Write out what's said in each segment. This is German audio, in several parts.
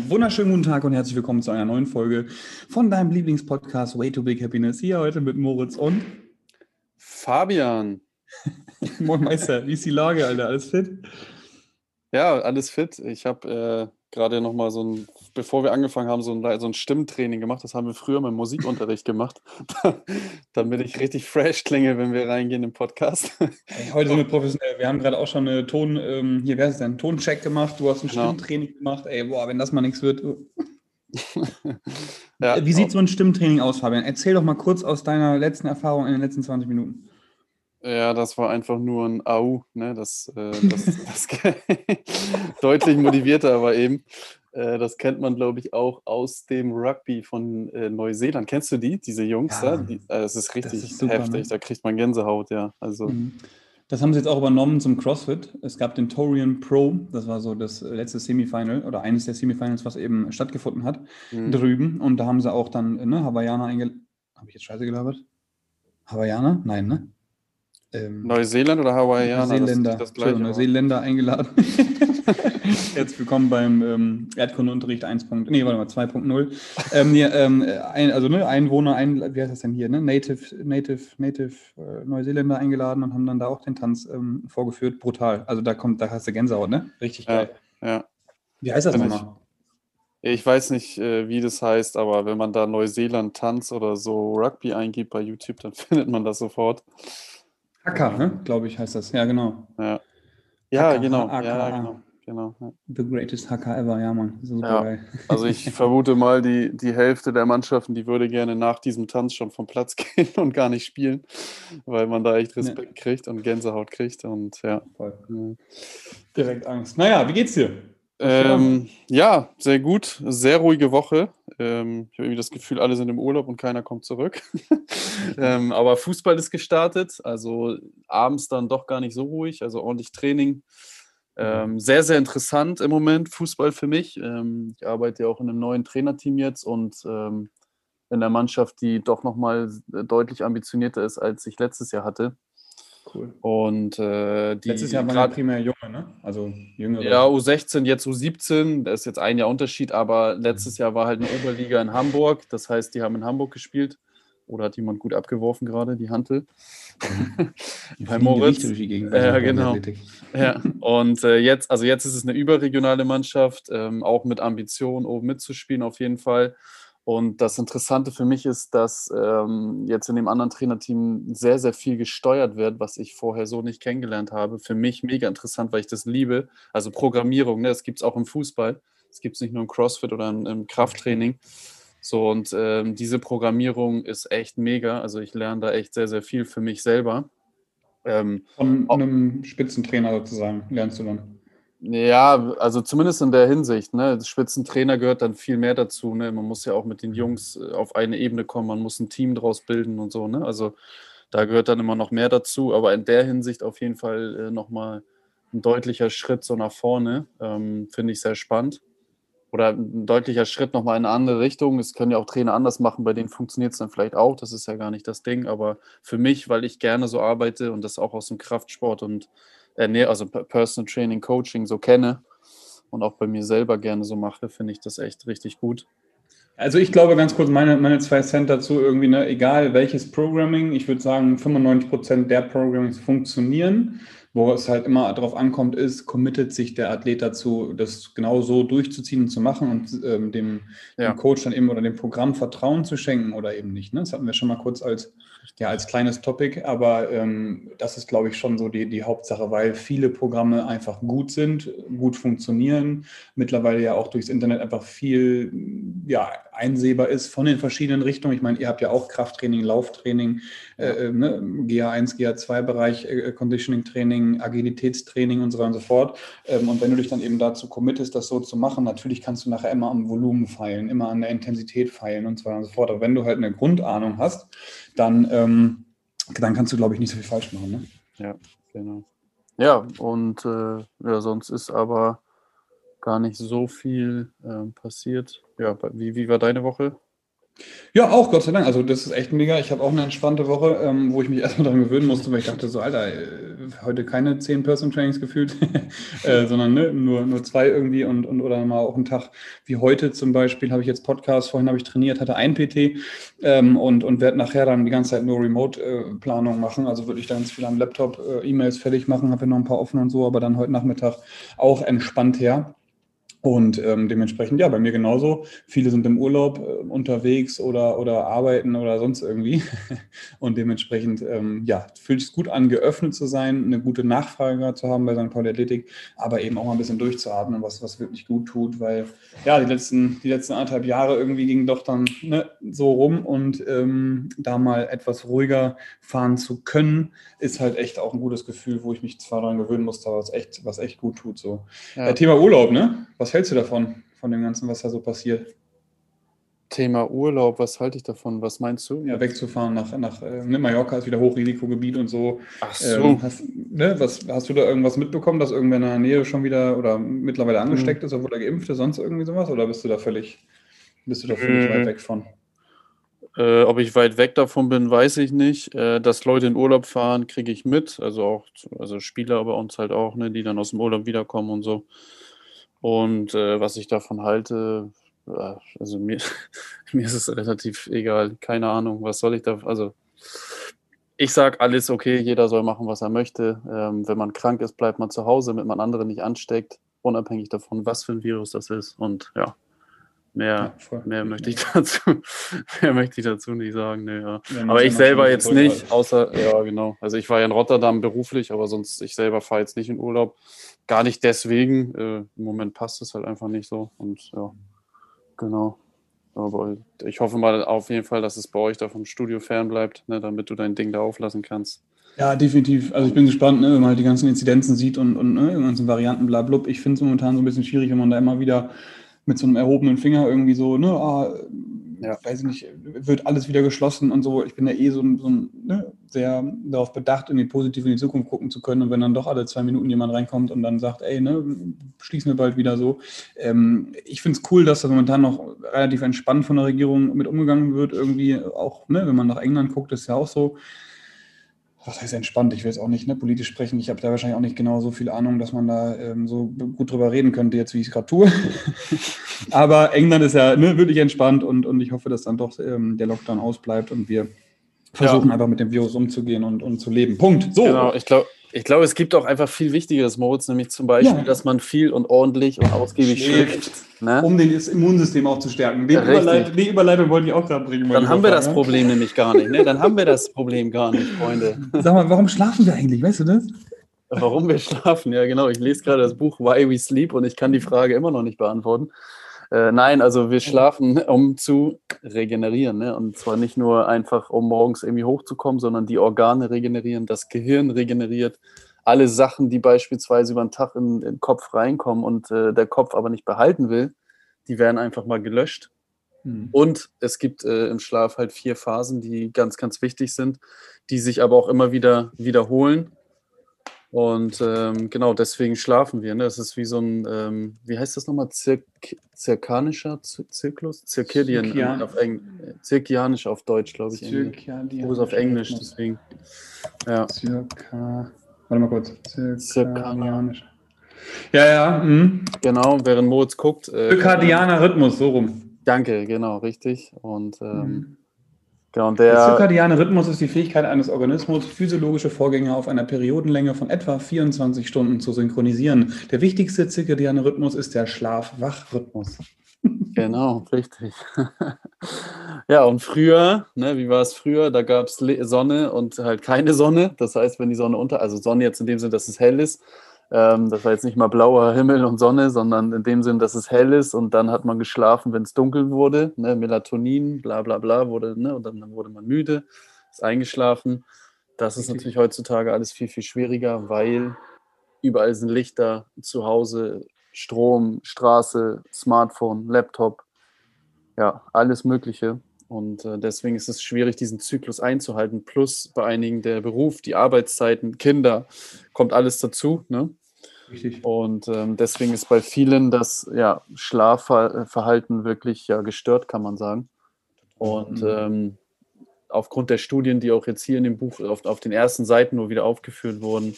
Einen wunderschönen guten Tag und herzlich willkommen zu einer neuen Folge von deinem Lieblingspodcast Way to Big Happiness. Hier heute mit Moritz und Fabian. Moin Meister, wie ist die Lage, Alter? Alles fit? Ja, alles fit. Ich habe äh, gerade noch mal so ein, bevor wir angefangen haben, so ein, so ein Stimmtraining gemacht. Das haben wir früher mit Musikunterricht gemacht, damit ich richtig fresh klinge, wenn wir reingehen im Podcast. Hey, heute sind wir professionell. Wir haben gerade auch schon eine Ton, ähm, hier wäre es denn, Toncheck gemacht. Du hast ein genau. Stimmtraining gemacht. Ey, boah, wenn das mal nichts wird. ja, Wie sieht so ein Stimmtraining aus, Fabian? Erzähl doch mal kurz aus deiner letzten Erfahrung in den letzten 20 Minuten. Ja, das war einfach nur ein Au, ne? Das, äh, das, das deutlich motivierter aber eben. Äh, das kennt man, glaube ich, auch aus dem Rugby von äh, Neuseeland. Kennst du die, diese Jungs ja, da? Die, äh, das ist richtig das ist super, heftig, ne? da kriegt man Gänsehaut, ja. Also. Mhm. Das haben sie jetzt auch übernommen zum CrossFit. Es gab den Torian Pro, das war so das letzte Semifinal oder eines der Semifinals, was eben stattgefunden hat, mhm. drüben. Und da haben sie auch dann ne, Hawaiianer eingeladen. Habe ich jetzt Scheiße gelabert? Hawaiianer? Nein, ne? Ähm, Neuseeland oder Hawaiianer? Neuseeländer, das, das Neuseeländer eingeladen. Herzlich willkommen beim ähm, Erdkundeunterricht 1. Nee, warte mal, 2.0. ähm, nee, ähm, ein, also ne, Einwohner, ein, wie heißt das denn hier, ne? Native, Native, Native äh, Neuseeländer eingeladen und haben dann da auch den Tanz ähm, vorgeführt. Brutal. Also da kommt, da hast du Gänsehaut, ne? Richtig geil. Ja. ja. Wie heißt das nochmal? Ich weiß nicht, äh, wie das heißt, aber wenn man da Neuseeland Tanz oder so Rugby eingibt bei YouTube, dann findet man das sofort. Hacker, ne? glaube ich, heißt das. Ja, genau. Ja, ja Hacker, genau. Ja, genau. genau ja. The greatest Hacker ever, ja, Mann. Super ja. geil. Also ich vermute mal, die, die Hälfte der Mannschaften, die würde gerne nach diesem Tanz schon vom Platz gehen und gar nicht spielen, weil man da echt Respekt kriegt und Gänsehaut kriegt und ja. Voll. Direkt Angst. Naja, wie geht's dir? Ähm, ja, sehr gut. Sehr ruhige Woche. Ähm, ich habe irgendwie das Gefühl, alle sind im Urlaub und keiner kommt zurück. ähm, aber Fußball ist gestartet, also abends dann doch gar nicht so ruhig, also ordentlich Training. Ähm, sehr, sehr interessant im Moment, Fußball für mich. Ähm, ich arbeite ja auch in einem neuen Trainerteam jetzt und ähm, in der Mannschaft, die doch nochmal deutlich ambitionierter ist, als ich letztes Jahr hatte. Cool. Und äh, die. Letztes Jahr waren ja primär Junge, ne? Also jüngere. Ja, U16, jetzt U17. Da ist jetzt ein Jahr Unterschied, aber letztes Jahr war halt eine Oberliga in Hamburg. Das heißt, die haben in Hamburg gespielt. Oder hat jemand gut abgeworfen gerade, die Hantel? Bei Moritz. Ja, genau. Ja. Und äh, jetzt, also jetzt ist es eine überregionale Mannschaft, ähm, auch mit Ambition, oben mitzuspielen auf jeden Fall. Und das Interessante für mich ist, dass ähm, jetzt in dem anderen Trainerteam sehr, sehr viel gesteuert wird, was ich vorher so nicht kennengelernt habe. Für mich mega interessant, weil ich das liebe. Also Programmierung, ne, das gibt es auch im Fußball. Das gibt es nicht nur im CrossFit oder im, im Krafttraining. So, und ähm, diese Programmierung ist echt mega. Also ich lerne da echt sehr, sehr viel für mich selber. Ähm, Von einem Spitzentrainer sozusagen lernst du dann. Ja, also zumindest in der Hinsicht. Ne? Spitzentrainer gehört dann viel mehr dazu. Ne? Man muss ja auch mit den Jungs äh, auf eine Ebene kommen, man muss ein Team draus bilden und so. Ne? Also da gehört dann immer noch mehr dazu. Aber in der Hinsicht auf jeden Fall äh, nochmal ein deutlicher Schritt so nach vorne. Ähm, Finde ich sehr spannend. Oder ein deutlicher Schritt nochmal in eine andere Richtung. Es können ja auch Trainer anders machen, bei denen funktioniert es dann vielleicht auch. Das ist ja gar nicht das Ding. Aber für mich, weil ich gerne so arbeite und das auch aus dem Kraftsport und äh, nee, also Personal Training, Coaching so kenne und auch bei mir selber gerne so mache, finde ich das echt richtig gut. Also ich glaube ganz kurz meine, meine zwei Cent dazu irgendwie, ne, egal welches Programming, ich würde sagen 95 Prozent der Programmings funktionieren. Wo es halt immer darauf ankommt, ist, committet sich der Athlet dazu, das genau so durchzuziehen und zu machen und ähm, dem, ja. dem, Coach dann eben oder dem Programm Vertrauen zu schenken oder eben nicht. Ne? Das hatten wir schon mal kurz als, ja, als kleines Topic, aber ähm, das ist, glaube ich, schon so die, die Hauptsache, weil viele Programme einfach gut sind, gut funktionieren, mittlerweile ja auch durchs Internet einfach viel ja, einsehbar ist von den verschiedenen Richtungen. Ich meine, ihr habt ja auch Krafttraining, Lauftraining, äh, äh ne? GH1, GH2-Bereich, äh, Conditioning-Training, Agilitätstraining und so weiter und so fort. Ähm, und wenn du dich dann eben dazu committest, das so zu machen, natürlich kannst du nachher immer am Volumen feilen, immer an der Intensität feilen und so weiter und so fort. Aber wenn du halt eine Grundahnung hast, dann, ähm, dann kannst du, glaube ich, nicht so viel falsch machen. Ne? Ja, genau. Ja, und äh, ja, sonst ist aber gar nicht so viel äh, passiert. Ja, wie, wie war deine Woche? Ja, auch, Gott sei Dank. Also das ist echt mega. Ich habe auch eine entspannte Woche, ähm, wo ich mich erstmal daran gewöhnen musste, weil ich dachte so, Alter, äh, heute keine 10 Person Trainings gefühlt, äh, sondern ne, nur, nur zwei irgendwie und, und oder mal auch einen Tag wie heute zum Beispiel habe ich jetzt Podcast, vorhin habe ich trainiert, hatte ein PT ähm, und, und werde nachher dann die ganze Zeit nur Remote-Planung äh, machen. Also würde ich ganz viel am Laptop äh, E-Mails fertig machen, habe noch ein paar offen und so, aber dann heute Nachmittag auch entspannt her. Und ähm, dementsprechend, ja, bei mir genauso. Viele sind im Urlaub äh, unterwegs oder, oder arbeiten oder sonst irgendwie. Und dementsprechend, ähm, ja, fühlt es gut an, geöffnet zu sein, eine gute Nachfrage zu haben bei St. Pauli Athletik, aber eben auch mal ein bisschen durchzuatmen, was, was wirklich gut tut, weil ja, die letzten, die letzten anderthalb Jahre irgendwie gingen doch dann ne, so rum und ähm, da mal etwas ruhiger fahren zu können, ist halt echt auch ein gutes Gefühl, wo ich mich zwar daran gewöhnen musste, aber was echt, was echt gut tut. So. Ja. Äh, Thema Urlaub, ne? Was hältst du davon, von dem Ganzen, was da so passiert? Thema Urlaub, was halte ich davon? Was meinst du? Ja, wegzufahren nach, nach äh, ne, Mallorca ist wieder Hochrisikogebiet und so. Ach so. Ähm, hast, ne, was, hast du da irgendwas mitbekommen, dass irgendwer in der Nähe schon wieder oder mittlerweile mhm. angesteckt mhm. ist, obwohl er geimpft ist, sonst irgendwie sowas? Oder bist du da völlig, bist du da völlig mhm. weit weg von? Äh, ob ich weit weg davon bin, weiß ich nicht. Äh, dass Leute in Urlaub fahren, kriege ich mit. Also auch, also Spieler bei uns halt auch, ne, die dann aus dem Urlaub wiederkommen und so. Und äh, was ich davon halte, äh, also mir, mir ist es relativ egal. Keine Ahnung, was soll ich da, also ich sage alles okay, jeder soll machen, was er möchte. Ähm, wenn man krank ist, bleibt man zu Hause, damit man andere nicht ansteckt, unabhängig davon, was für ein Virus das ist. Und ja, mehr, ja, mehr möchte ich dazu, mehr möchte ich dazu nicht sagen. Nee, ja. aber ich selber jetzt nicht, außer, ja genau. Also ich war ja in Rotterdam beruflich, aber sonst, ich selber fahre jetzt nicht in Urlaub gar nicht deswegen. Äh, Im Moment passt es halt einfach nicht so. Und ja, genau. Aber ich hoffe mal auf jeden Fall, dass es bei euch da vom Studio fern bleibt, ne, damit du dein Ding da auflassen kannst. Ja, definitiv. Also ich bin gespannt, ne, wenn man halt die ganzen Inzidenzen sieht und, und ne, die ganzen Varianten, bla, bla. Ich finde es momentan so ein bisschen schwierig, wenn man da immer wieder mit so einem erhobenen Finger irgendwie so, ne, ah, ja. weiß ich nicht, wird alles wieder geschlossen und so. Ich bin ja eh so, so ne, sehr darauf bedacht, irgendwie positiv in die Zukunft gucken zu können. Und wenn dann doch alle zwei Minuten jemand reinkommt und dann sagt, ey, ne, schließen wir bald wieder so. Ähm, ich finde es cool, dass da momentan noch relativ entspannt von der Regierung mit umgegangen wird. Irgendwie auch, ne, wenn man nach England guckt, ist ja auch so was heißt entspannt? Ich will jetzt auch nicht ne, politisch sprechen. Ich habe da wahrscheinlich auch nicht genau so viel Ahnung, dass man da ähm, so gut drüber reden könnte, jetzt wie ich es gerade tue. Aber England ist ja ne, wirklich entspannt und, und ich hoffe, dass dann doch ähm, der Lockdown ausbleibt und wir versuchen ja. einfach mit dem Virus umzugehen und, und zu leben. Punkt. So. Genau, ich glaube, ich glaube, es gibt auch einfach viel Wichtigeres, Moritz, nämlich zum Beispiel, ja. dass man viel und ordentlich und ausgiebig schläft. Ne? Um das Immunsystem auch zu stärken. Die, ja, Überleit die Überleitung wollte ich auch gerade bringen. Dann haben wir das? Problem nämlich gar nicht. Ne? Dann haben wir das Problem gar nicht, Freunde. Sag mal, warum schlafen wir eigentlich? Weißt du das? Warum wir schlafen? Ja, genau. Ich lese gerade das Buch Why We Sleep und ich kann die Frage immer noch nicht beantworten. Äh, nein, also wir schlafen, um zu regenerieren. Ne? Und zwar nicht nur einfach, um morgens irgendwie hochzukommen, sondern die Organe regenerieren, das Gehirn regeneriert. Alle Sachen, die beispielsweise über den Tag in, in den Kopf reinkommen und äh, der Kopf aber nicht behalten will, die werden einfach mal gelöscht. Mhm. Und es gibt äh, im Schlaf halt vier Phasen, die ganz, ganz wichtig sind, die sich aber auch immer wieder wiederholen. Und ähm, genau deswegen schlafen wir. Ne? Das ist wie so ein, ähm, wie heißt das nochmal? Zirk zirkanischer Zyklus? Zirkadian Zirkian. auf Englisch. Zirkianisch auf Deutsch, glaube ich. Zirkadian. Wo ist auf Englisch, deswegen. Ja. Zirka. Warte mal kurz. Zirkadianisch. Ja, ja. Mhm. Genau, während Moritz guckt. Äh, Zirkadianer Rhythmus, so rum. Danke, genau, richtig. Und ähm, mhm. Genau, der, der zirkadiane Rhythmus ist die Fähigkeit eines Organismus, physiologische Vorgänge auf einer Periodenlänge von etwa 24 Stunden zu synchronisieren. Der wichtigste zirkadiane Rhythmus ist der Schlaf-Wach-Rhythmus. Genau, richtig. ja, und früher, ne, wie war es früher? Da gab es Sonne und halt keine Sonne. Das heißt, wenn die Sonne unter, also Sonne jetzt in dem Sinne, dass es hell ist, ähm, das war jetzt nicht mal blauer Himmel und Sonne, sondern in dem Sinn, dass es hell ist und dann hat man geschlafen, wenn es dunkel wurde. Ne? Melatonin, bla bla bla, wurde, ne? und dann, dann wurde man müde, ist eingeschlafen. Das ist natürlich heutzutage alles viel, viel schwieriger, weil überall sind Lichter zu Hause, Strom, Straße, Smartphone, Laptop, ja, alles Mögliche. Und äh, deswegen ist es schwierig, diesen Zyklus einzuhalten. Plus bei einigen der Beruf, die Arbeitszeiten, Kinder, kommt alles dazu. Ne? Richtig. Und ähm, deswegen ist bei vielen das ja, Schlafverhalten wirklich ja, gestört, kann man sagen. Und mhm. ähm, aufgrund der Studien, die auch jetzt hier in dem Buch auf, auf den ersten Seiten nur wieder aufgeführt wurden,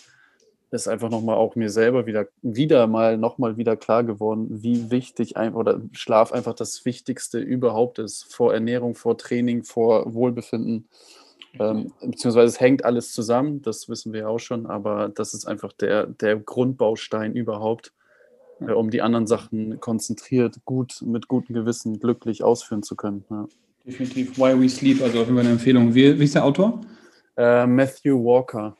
ist einfach nochmal auch mir selber wieder, wieder mal nochmal wieder klar geworden, wie wichtig ein, oder Schlaf einfach das Wichtigste überhaupt ist. Vor Ernährung, vor Training, vor Wohlbefinden. Ähm, beziehungsweise es hängt alles zusammen, das wissen wir ja auch schon, aber das ist einfach der, der Grundbaustein überhaupt, äh, um die anderen Sachen konzentriert, gut, mit gutem Gewissen, glücklich ausführen zu können. Ja. Definitiv. Why We Sleep, also auf jeden Fall eine Empfehlung. Wie, wie ist der Autor? Äh, Matthew Walker.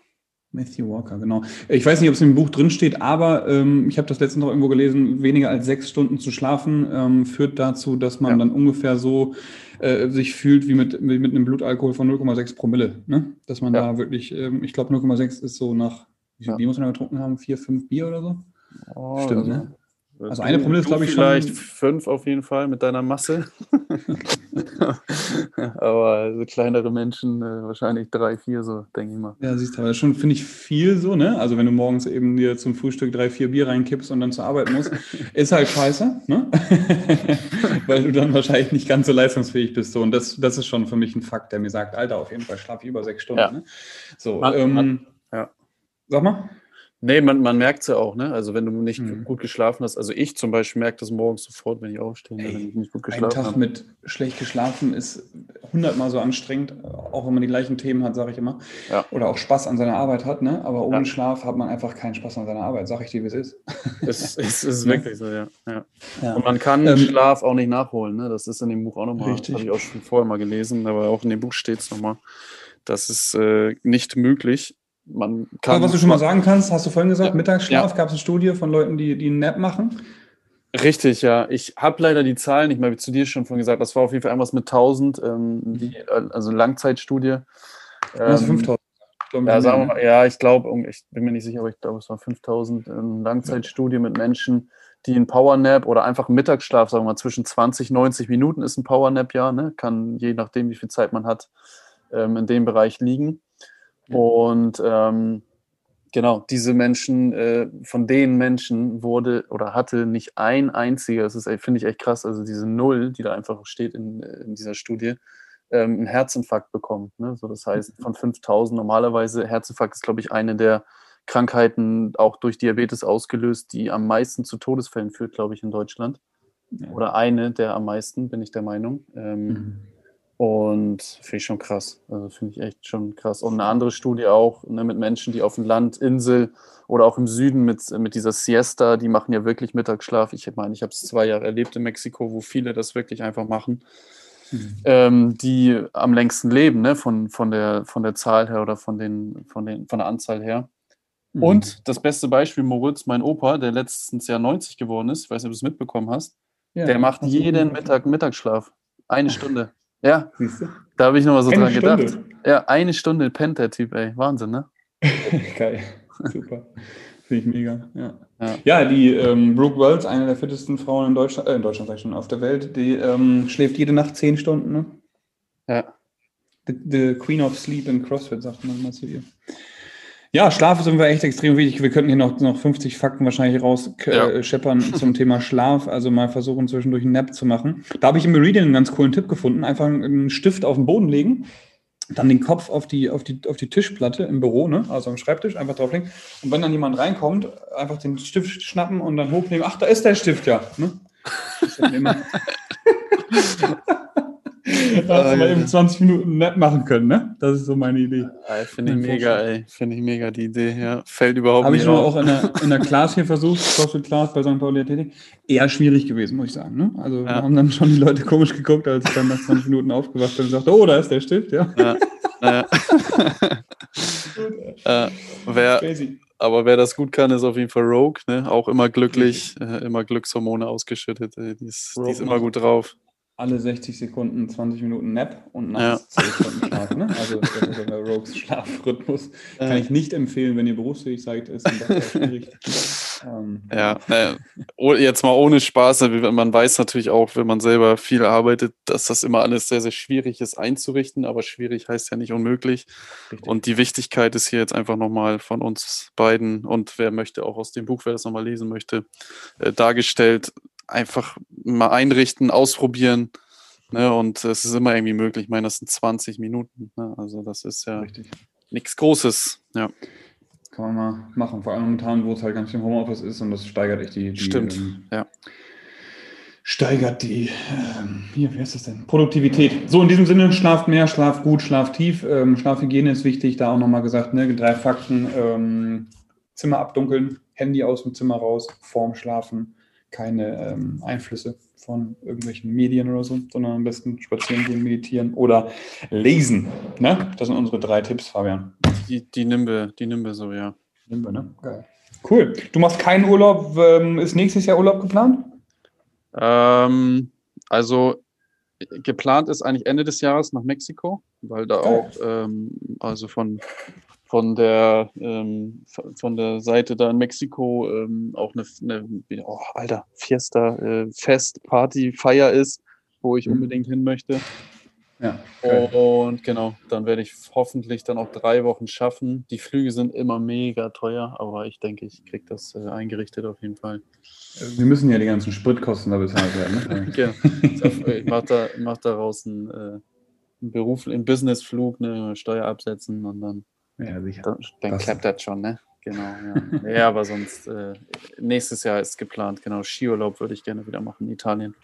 Matthew Walker, genau. Ich weiß nicht, ob es im Buch drin steht, aber ähm, ich habe das letztens noch irgendwo gelesen, weniger als sechs Stunden zu schlafen ähm, führt dazu, dass man ja. dann ungefähr so äh, sich fühlt wie mit, mit einem Blutalkohol von 0,6 Promille. Ne? Dass man ja. da wirklich, ähm, ich glaube 0,6 ist so nach, wie viel ja. Bier muss man da getrunken haben? Vier, fünf Bier oder so? Oh, Stimmt, ne? Also eine Promille ist, glaube ich, vielleicht schon. Vielleicht fünf auf jeden Fall mit deiner Masse. aber so kleinere Menschen äh, wahrscheinlich drei, vier, so denke ich mal. Ja, siehst du, aber das schon, finde ich, viel so, ne? Also wenn du morgens eben dir zum Frühstück drei, vier Bier reinkippst und dann zur Arbeit musst, ist halt scheiße, ne? Weil du dann wahrscheinlich nicht ganz so leistungsfähig bist. So. Und das, das ist schon für mich ein Fakt, der mir sagt, Alter, auf jeden Fall schlaf über sechs Stunden. Ja. Ne? So, man, ähm, man, ja. Sag mal. Nee, man, man merkt es ja auch, ne? Also wenn du nicht mhm. gut geschlafen hast, also ich zum Beispiel merke das morgens sofort, wenn ich aufstehe, Ey, wenn ich nicht gut geschlafen habe. Ein Tag habe. mit schlecht geschlafen ist hundertmal so anstrengend, auch wenn man die gleichen Themen hat, sage ich immer. Ja. Oder auch Spaß an seiner Arbeit hat, ne? Aber ohne ja. Schlaf hat man einfach keinen Spaß an seiner Arbeit, sage ich dir, wie es ist. Es, es ist wirklich so, ja. ja. ja. Und man kann ähm, Schlaf auch nicht nachholen, ne? Das ist in dem Buch auch nochmal, habe ich auch schon vorher mal gelesen, aber auch in dem Buch steht es nochmal. Das ist äh, nicht möglich man kann. Aber was du schon mal sagen kannst, hast du vorhin gesagt, ja. Mittagsschlaf, ja. gab es eine Studie von Leuten, die, die einen Nap machen? Richtig, ja. Ich habe leider die Zahlen nicht mehr, wie zu dir schon von gesagt. Das war auf jeden Fall irgendwas mit 1000, ähm, die, also Langzeitstudie. Also 5000. Ähm, ja, sagen wir mal, ja, ich glaube, ich bin mir nicht sicher, aber ich glaube, es war 5000 ähm, Langzeitstudie mit Menschen, die einen Powernap oder einfach einen Mittagsschlaf, sagen wir mal, zwischen 20, 90 Minuten ist ein Powernap, ja, ne? kann je nachdem, wie viel Zeit man hat, ähm, in dem Bereich liegen. Und ähm, genau, diese Menschen, äh, von den Menschen wurde oder hatte nicht ein einziger, das ist, finde ich echt krass, also diese Null, die da einfach steht in, in dieser Studie, ähm, einen Herzinfarkt bekommen. Ne? So, das heißt, mhm. von 5000 normalerweise, Herzinfarkt ist, glaube ich, eine der Krankheiten, auch durch Diabetes ausgelöst, die am meisten zu Todesfällen führt, glaube ich, in Deutschland. Ja. Oder eine der am meisten, bin ich der Meinung. Ähm, mhm. Und finde ich schon krass. Also finde ich echt schon krass. Und eine andere Studie auch ne, mit Menschen, die auf dem Land, Insel oder auch im Süden mit, mit dieser Siesta, die machen ja wirklich Mittagsschlaf. Ich meine, ich habe es zwei Jahre erlebt in Mexiko, wo viele das wirklich einfach machen. Mhm. Ähm, die am längsten leben, ne, von, von, der, von der Zahl her oder von, den, von, den, von der Anzahl her. Mhm. Und das beste Beispiel, Moritz, mein Opa, der letztens Jahr 90 geworden ist, ich weiß nicht, ob du es mitbekommen hast, ja, der macht jeden Mittag Mittagsschlaf. Eine Stunde. Ja, da habe ich nochmal so eine dran Stunde. gedacht. Ja, eine Stunde pennt der Typ, ey. Wahnsinn, ne? Geil, super. Finde ich mega. Ja, ja. ja die ähm, Brooke Wells, eine der fittesten Frauen in Deutschland, äh, in Deutschland sag ich schon, auf der Welt, die ähm, schläft jede Nacht zehn Stunden, ne? Ja. The, the Queen of Sleep in CrossFit, sagt man mal zu ihr. Ja, Schlaf ist irgendwie echt extrem wichtig. Wir könnten hier noch, noch 50 Fakten wahrscheinlich rausscheppern ja. zum Thema Schlaf. Also mal versuchen, zwischendurch einen Nap zu machen. Da habe ich im Meridian einen ganz coolen Tipp gefunden. Einfach einen Stift auf den Boden legen, dann den Kopf auf die, auf die, auf die Tischplatte im Büro, ne? also am Schreibtisch, einfach drauflegen. Und wenn dann jemand reinkommt, einfach den Stift schnappen und dann hochnehmen. Ach, da ist der Stift ja. Ne? da hast du mal eben 20 Minuten nett machen können, ne? Das ist so meine Idee. Finde ich mega, ey. Finde ich mega die Idee, ja. Fällt überhaupt Hab nicht Habe ich nur auch in der, in der Class hier versucht, CrossFit Class bei St. Pauli Athletik. Eher schwierig gewesen, muss ich sagen. Ne? Also ja. haben dann schon die Leute komisch geguckt, als ich dann nach 20 Minuten aufgewacht bin und sagte, oh, da ist der Stift, ja. ja. ja. äh, wer, aber wer das gut kann, ist auf jeden Fall Rogue, ne? Auch immer glücklich, äh, immer Glückshormone ausgeschüttet. Die ist, die ist immer gut drauf alle 60 Sekunden 20 Minuten Nap und nachts ja. 10 Stunden Schlaf. Ne? Also das ist der Rogues Schlafrhythmus. Kann äh. ich nicht empfehlen, wenn ihr berufsfähig seid, ist schwierig. ähm. Ja, äh, jetzt mal ohne Spaß. Man weiß natürlich auch, wenn man selber viel arbeitet, dass das immer alles sehr, sehr schwierig ist einzurichten, aber schwierig heißt ja nicht unmöglich. Richtig. Und die Wichtigkeit ist hier jetzt einfach nochmal von uns beiden und wer möchte auch aus dem Buch, wer das nochmal lesen möchte, äh, dargestellt einfach mal einrichten, ausprobieren Ne, und es ist immer irgendwie möglich. Ich meine, das sind 20 Minuten. Ne? Also das ist ja nichts Großes. Ja. Kann man mal machen. Vor allem momentan, wo es halt ganz viel Homeoffice ist und das steigert echt die. die Stimmt, ähm, ja. Steigert die, ähm, hier, wie heißt das denn? Produktivität. So, in diesem Sinne, schlaft mehr, schlaft gut, schlaft tief. Ähm, Schlafhygiene ist wichtig, da auch nochmal gesagt, ne, drei Fakten. Ähm, Zimmer abdunkeln, Handy aus dem Zimmer raus, vorm Schlafen, keine ähm, Einflüsse von irgendwelchen Medien oder so, sondern am besten spazieren gehen, meditieren oder lesen. Ne? Das sind unsere drei Tipps, Fabian. Die, die wir, die wir so, ja. Wir, ne? Geil. Cool. Du machst keinen Urlaub. Ähm, ist nächstes Jahr Urlaub geplant? Ähm, also geplant ist eigentlich Ende des Jahres nach Mexiko, weil da auch, ähm, also von, von, der, ähm, von der Seite da in Mexiko ähm, auch eine, eine oh, Alter, Fiesta, äh, Fest, Party, Feier ist, wo ich Mhm. unbedingt hin möchte. Ja. Und genau, dann werde ich hoffentlich dann auch drei Wochen schaffen. Die Flüge sind immer mega teuer, aber ich denke, ich kriege das äh, eingerichtet auf jeden Fall. Wir müssen ja die ganzen Spritkosten da bezahlt werden. Ne? Genau. Ich mache da, mach daraus einen, äh, einen Beruf, einen Businessflug, eine Steuer absetzen und dann, ja, sicher. dann, dann Das- klappt das schon, ne? Genau, ja. ja, aber sonst, äh, nächstes Jahr ist geplant, genau. Skiurlaub würde ich gerne wieder machen in Italien.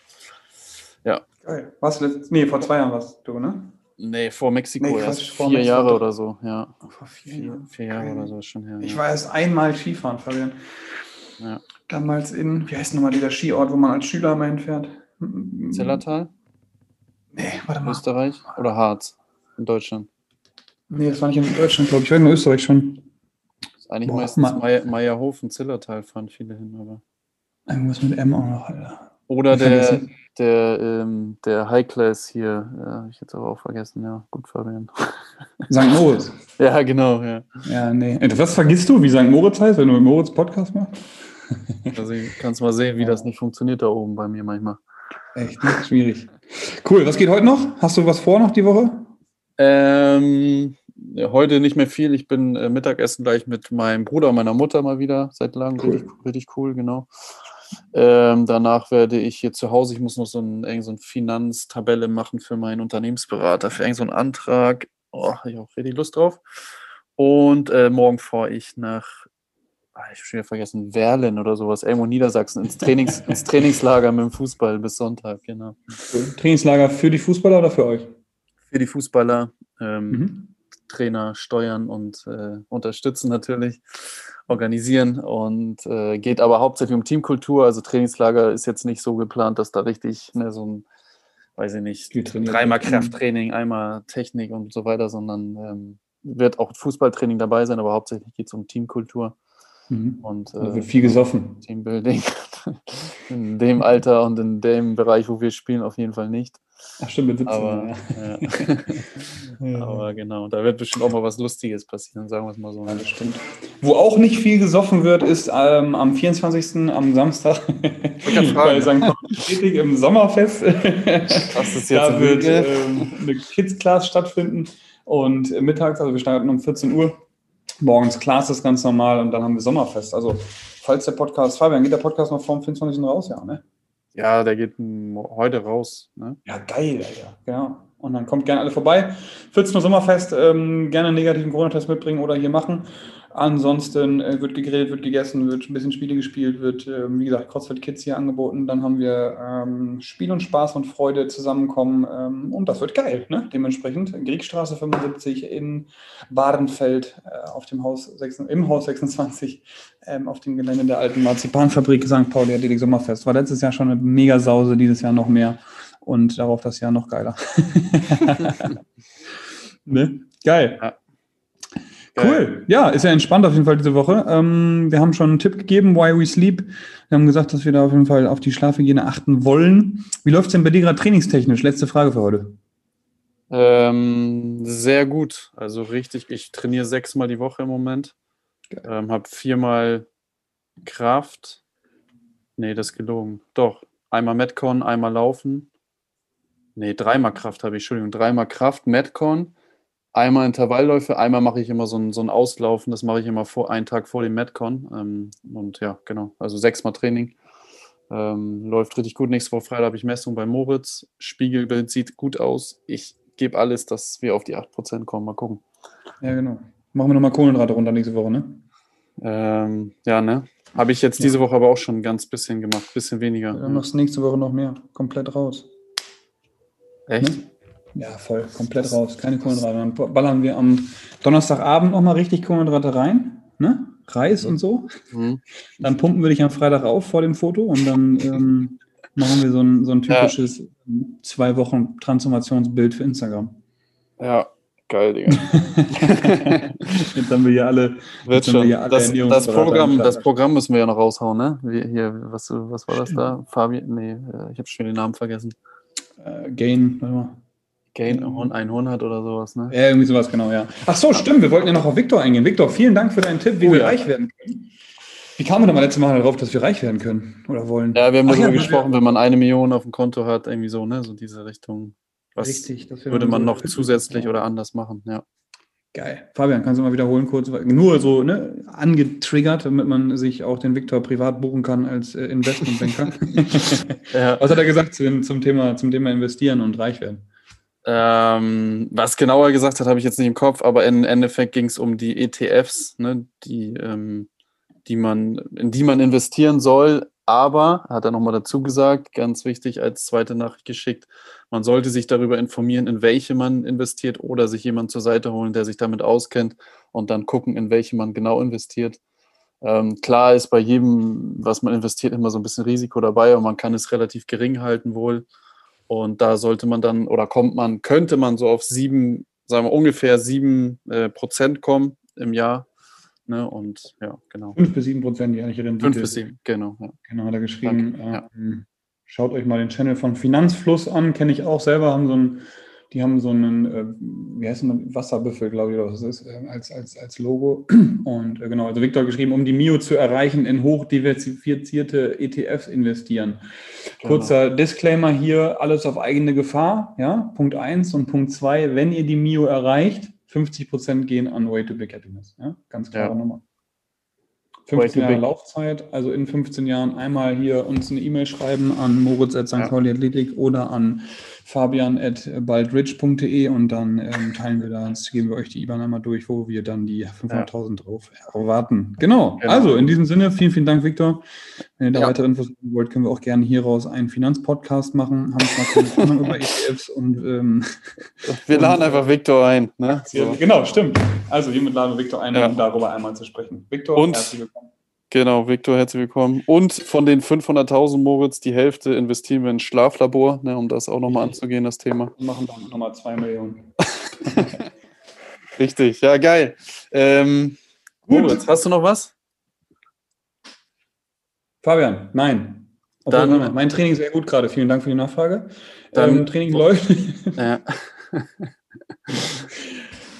Geil. Was letztes? Nee, vor zwei Jahren warst du, ne? Nee, vor Mexiko Nee, erst. Vier Mexiko Jahre oder so, ja. Vor vier, Vier, vier Jahre oder so ist schon her. Ich ja. war erst einmal Skifahren, Fabian. Ja. Damals in, wie heißt nochmal dieser Skiort, wo man als Schüler mal hinfährt? Zillertal, Nee, warte mal. Österreich oder Harz in Deutschland? Nee, das war nicht in Deutschland, glaube ich. Ich war in Österreich schon. Ist eigentlich Boah, meistens Meierhofen, Zillertal fahren viele hin, aber. Irgendwas mit M auch noch, Alter. Oder Ich der, der, ähm, der High Class hier, ja, habe ich jetzt aber auch vergessen, ja, gut Fabian. St. Moritz. ja, genau, ja. Ja, nee. Was vergisst du, wie St. Moritz heißt, wenn du mit Moritz Podcast machst? Also du kannst mal sehen, wie das nicht funktioniert da oben bei mir manchmal. Echt, ne? schwierig. Cool, was geht heute noch? Hast du was vor noch die Woche? Ähm, heute nicht mehr viel. Ich bin äh, Mittagessen gleich mit meinem Bruder und meiner Mutter mal wieder seit langem. Cool. Richtig, richtig cool, genau. Ähm, danach werde ich hier zu Hause, ich muss noch so, ein, irgend so eine Finanztabelle machen für meinen Unternehmensberater, für irgendeinen so einen Antrag. Oh, habe ich auch richtig Lust drauf. Und äh, morgen fahre ich nach, ah, ich habe schon wieder vergessen, Werlen oder sowas, irgendwo in Niedersachsen, ins, Trainings, ins Trainingslager mit dem Fußball bis Sonntag, genau. Trainingslager für die Fußballer oder für euch? Für die Fußballer. Ähm, Mhm. Trainer steuern und äh, unterstützen natürlich, organisieren und äh, geht aber hauptsächlich um Teamkultur. Also Trainingslager ist jetzt nicht so geplant, dass da richtig ne, so ein, weiß ich nicht, dreimal wird. Krafttraining, einmal Technik und so weiter, sondern ähm, wird auch Fußballtraining dabei sein, aber hauptsächlich geht es um Teamkultur Mhm. und Da äh, wird viel gesoffen. Teambuilding. In dem Alter und in dem Bereich, wo wir spielen, auf jeden Fall nicht. Ach stimmt, mit 17. Aber, ja. ja. aber genau, da wird bestimmt auch mal was Lustiges passieren, sagen wir es mal so. Ja, das stimmt. Wo auch nicht viel gesoffen wird, ist ähm, am 24. am Samstag bei St. Pauli im Sommerfest. Das ist jetzt da wird ähm, eine Kids-Class stattfinden und mittags, also wir starten um 14 Uhr. Morgens Class ist ganz normal und dann haben wir Sommerfest. Also, falls der Podcast, Fabian, geht der Podcast noch vor dem 24. raus? Ja, ne? Ja, der geht heute raus. Ne? Ja, geil, Alter. Genau. Und dann kommt gerne alle vorbei. 14 Uhr Sommerfest, ähm, gerne einen negativen Corona-Test mitbringen oder hier machen. Ansonsten äh, wird gegrillt, wird gegessen, wird ein bisschen Spiele gespielt, wird, ähm, wie gesagt, CrossFit Kids hier angeboten. Dann haben wir ähm, Spiel und Spaß und Freude zusammenkommen. Ähm, und das wird geil, ne? Dementsprechend. Griegstraße 75 in Badenfeld äh, auf dem Haus 6, im Haus 26 ähm, auf dem Gelände der alten Marzipanfabrik St. Pauli Athletik Sommerfest. War letztes Jahr schon eine Megasause, dieses Jahr noch mehr und darauf das Jahr noch geiler. ne? Geil. Geil. Cool. Ja, ist ja entspannt auf jeden Fall diese Woche. Ähm, wir haben schon einen Tipp gegeben, Why We Sleep. Wir haben gesagt, dass wir da auf jeden Fall auf die Schlafhygiene achten wollen. Wie läuft es denn bei dir gerade trainingstechnisch? Letzte Frage für heute. Ähm, sehr gut. Also richtig, ich trainiere sechsmal die Woche im Moment. Ähm, habe viermal Kraft. Nee, das ist gelogen. Doch. Einmal Metcon, einmal Laufen. Nee, dreimal Kraft habe ich, Entschuldigung. Dreimal Kraft, Metcon, einmal Intervallläufe, einmal mache ich immer so ein, so ein Auslaufen, das mache ich immer vor, einen Tag vor dem Metcon. Ähm, und ja, genau, also sechsmal Training. Ähm, läuft richtig gut. Nächste Woche Freitag habe ich Messung bei Moritz. Spiegelbild sieht gut aus. Ich gebe alles, dass wir auf die 8% kommen. Mal gucken. Ja, genau. Machen wir nochmal Kohlenhydrate runter nächste Woche, ne? Ähm, ja, ne? Habe ich jetzt diese Woche aber auch schon ein ganz bisschen gemacht. Bisschen weniger. Dann machst du nächste Woche noch mehr. Komplett raus. Echt? Ne? Ja, voll. Komplett raus. Keine Kohlenhydrate. Dann ballern wir am Donnerstagabend nochmal richtig Kohlenhydrate rein. Ne? Reis und so. Mhm. Dann pumpen wir dich am Freitag auf vor dem Foto und dann ähm, machen wir so ein, so ein typisches zwei Wochen Transformationsbild für Instagram. Ja, geil, Digga. Jetzt haben wir hier alle. Wird wir schon. hier alle Das, das, Programm, das Programm müssen wir ja noch raushauen, ne? Wie, hier, was, was war das da? Fabian? Nee, äh, ich habe schon den Namen vergessen. Äh, Gain, warte mal. Gain Mhm. 100 oder sowas, ne? Ja, irgendwie sowas, genau, ja. Ach so, stimmt, wir wollten ja noch auf Viktor eingehen. Viktor, vielen Dank für deinen Tipp, wie Oh wir ja. reich werden können. Wie kamen wir denn mal letztes Mal darauf, dass wir reich werden können oder wollen? Ja, wir haben Ach darüber ja, gesprochen, wenn man eine Million auf dem Konto hat, irgendwie so, ne? So diese Richtung. Was Richtig. würde man so- noch zusätzlich oder anders machen, ja. Geil. Fabian, kannst du mal wiederholen kurz? Nur so ne, angetriggert, damit man sich auch den Viktor privat buchen kann als äh, Investmentbanker. ja. Was hat er gesagt zum, zum, Thema, zum Thema investieren und reich werden? Ähm, was genauer gesagt hat, habe ich jetzt nicht im Kopf, aber im Endeffekt ging es um die ETFs, ne, die, ähm, die man, in die man investieren soll. Aber, hat er nochmal dazu gesagt, ganz wichtig als zweite Nachricht geschickt, man sollte sich darüber informieren, in welche man investiert oder sich jemand zur Seite holen, der sich damit auskennt und dann gucken, in welche man genau investiert. Ähm, klar ist bei jedem, was man investiert, immer so ein bisschen Risiko dabei, aber man kann es relativ gering halten wohl. Und da sollte man dann oder kommt man, könnte man so auf sieben, sagen wir ungefähr sieben äh, Prozent kommen im Jahr. Ne? Und ja, genau. 5 bis 7 Prozent jährliche Rendite. Fünf bis sieben, genau. Ja. Genau, hat er geschrieben. Danke, ja. ähm, Schaut euch mal den Channel von Finanzfluss an, kenne ich auch selber, haben so einen, die haben so einen, äh, wie heißt man, Wasserbüffel, glaube ich, oder was das ist, äh, als, als, als Logo. Und äh, genau, also Victor geschrieben, um die Mio zu erreichen, in hochdiversifizierte ETFs investieren. Genau. Kurzer Disclaimer hier, alles auf eigene Gefahr, ja, Punkt eins und Punkt zwei, wenn ihr die Mio erreicht, 50 Prozent gehen an Way to Big Happiness, ja, ganz klare Ja. Nummer. Way 15 to Jahre. Laufzeit, also in 15 Jahren einmal hier uns eine E-Mail schreiben an moritz at Ja. St. Pauli Athletik oder an fabian at baldridge.de und dann ähm, teilen wir das, geben wir euch die IBAN einmal durch, wo wir dann die 500.000 drauf erwarten. Genau. Genau. Also in diesem Sinne, vielen, vielen Dank, Viktor. Wenn ihr da Ja. weitere Infos haben wollt, können wir auch gerne hieraus einen Finanzpodcast machen. Haben keine Ahnung über ETFs und ähm, Wir laden Und, einfach Viktor ein. Ne? ja, So. genau, stimmt. Also hiermit laden wir Viktor ein, Ja. um darüber einmal zu sprechen. Viktor, Und- herzlich willkommen. Genau, Viktor, herzlich willkommen. Und von den 500.000 Moritz, die Hälfte investieren wir in Schlaflabor, ne, um das auch nochmal anzugehen, das Thema. Wir machen dann nochmal zwei Millionen. Richtig, ja, geil. Ähm, Gut. Moritz, hast du noch was? Fabian, nein. Obwohl, Dann- mal, mein Training ist sehr gut gerade. Vielen Dank für die Nachfrage. Dann- ähm, Training läuft. Ja.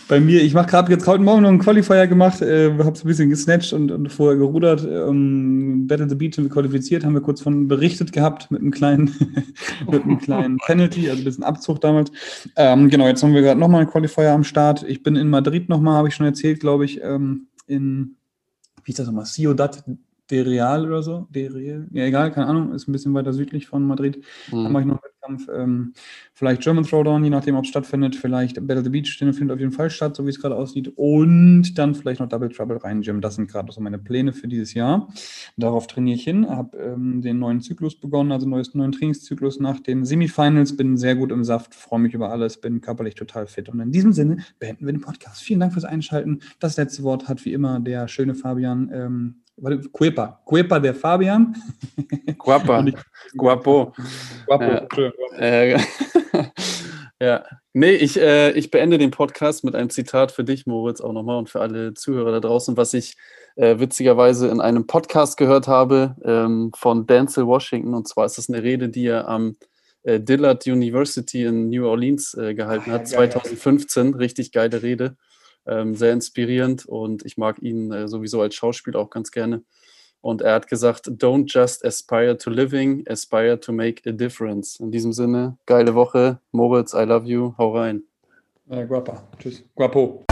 Bei mir, ich mache gerade jetzt heute Morgen noch einen Qualifier gemacht, äh, habe so ein bisschen gesnatcht und, und vorher gerudert. Ähm, Battle the Beach sind wir qualifiziert, haben wir kurz von berichtet gehabt mit einem kleinen, mit einem kleinen Penalty, also ein bisschen Abzug damals. Ähm, genau, jetzt haben wir gerade nochmal einen Qualifier am Start. Ich bin in Madrid nochmal, habe ich schon erzählt, glaube ich, ähm, in, wie ist das nochmal, Ciudad de Real oder so? De Real? Ja, egal, keine Ahnung, ist ein bisschen weiter südlich von Madrid. Da mache ich noch einen Wettkampf. Ähm, vielleicht German Throwdown, je nachdem, ob es stattfindet. Vielleicht Battle the Beach, der findet auf jeden Fall statt, so wie es gerade aussieht. Und dann vielleicht noch Double Trouble rein, Gym. Das sind gerade so meine Pläne für dieses Jahr. Darauf trainiere ich hin. Habe ähm, den neuen Zyklus begonnen, also neues, neuen Trainingszyklus nach den Semifinals. Bin sehr gut im Saft, freue mich über alles, bin körperlich total fit. Und in diesem Sinne beenden wir den Podcast. Vielen Dank fürs Einschalten. Das letzte Wort hat wie immer der schöne Fabian. Ähm, Cuepa. Cuepa der Fabian. Guapa, guapo. Guapo. Ja. Entschuldigung. Äh, ja, nee, ich, äh, ich beende den Podcast mit einem Zitat für dich, Moritz, auch nochmal und für alle Zuhörer da draußen, was ich äh, witzigerweise in einem Podcast gehört habe ähm, von Denzel Washington. Und zwar ist das eine Rede, die er am äh, Dillard University in New Orleans äh, gehalten Ah, ja, hat, geil. 2015. Richtig geile Rede. Ähm, sehr inspirierend und ich mag ihn äh, sowieso als Schauspieler auch ganz gerne. Und er hat gesagt, don't just aspire to living, aspire to make a difference. In diesem Sinne, geile Woche. Moritz, I love you. Hau rein. Äh, Guapa. Tschüss. Guapo.